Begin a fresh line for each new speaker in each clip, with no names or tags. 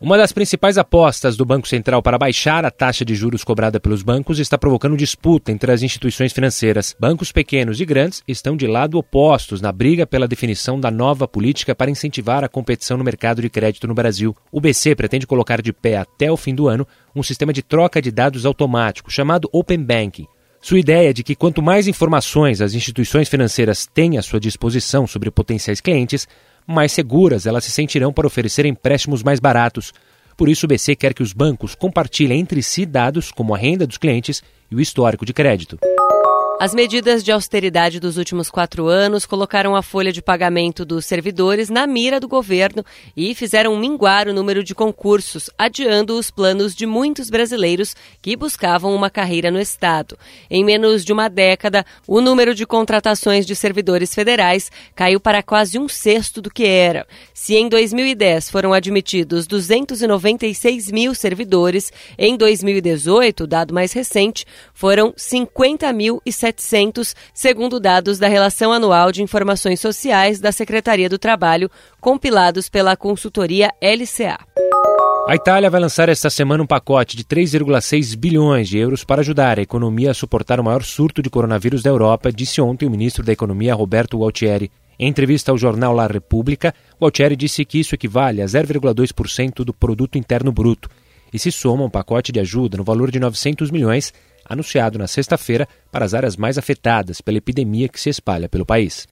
Uma das principais apostas do Banco Central para baixar a taxa de juros cobrada pelos bancos está provocando disputa entre as instituições financeiras. Bancos pequenos e grandes estão de lado opostos na briga pela definição da nova política para incentivar a competição no mercado de crédito no Brasil. O BC pretende colocar de pé até o fim do ano um sistema de troca de dados automático chamado Open Banking. Sua ideia é de que quanto mais informações as instituições financeiras têm à sua disposição sobre potenciais clientes, mais seguras elas se sentirão para oferecer empréstimos mais baratos. Por isso, o BC quer que os bancos compartilhem entre si dados como a renda dos clientes e o histórico de crédito.
As medidas de austeridade dos últimos quatro anos colocaram a folha de pagamento dos servidores na mira do governo e fizeram minguar o número de concursos, adiando os planos de muitos brasileiros que buscavam uma carreira no Estado. Em menos de uma década, o número de contratações de servidores federais caiu para quase um sexto do que era. Se em 2010 foram admitidos 296 mil servidores, em 2018, dado mais recente, foram 50 mil e 700, segundo dados da Relação Anual de Informações Sociais da Secretaria do Trabalho, compilados pela consultoria LCA.
A Itália vai lançar esta semana um pacote de 3,6 bilhões de euros para ajudar a economia a suportar o maior surto de coronavírus da Europa, disse ontem o ministro da Economia Roberto Gualtieri. Em entrevista ao jornal La Repubblica, Gualtieri disse que isso equivale a 0,2% do produto interno bruto e se soma um pacote de ajuda no valor de 900 milhões anunciado na sexta-feira para as áreas mais afetadas pela epidemia que se espalha pelo país.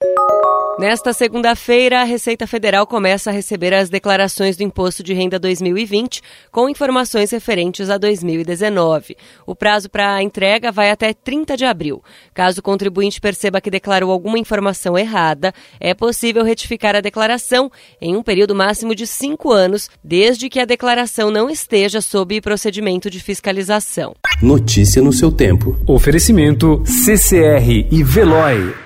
Nesta segunda-feira, a Receita Federal começa a receber as declarações do Imposto de Renda 2020 com informações referentes a 2019. O prazo para a entrega vai até 30 de abril. Caso o contribuinte perceba que declarou alguma informação errada, é possível retificar a declaração em um período máximo de cinco anos, desde que a declaração não esteja sob procedimento de fiscalização.
Notícia no seu tempo.
Oferecimento CCR e Veloy.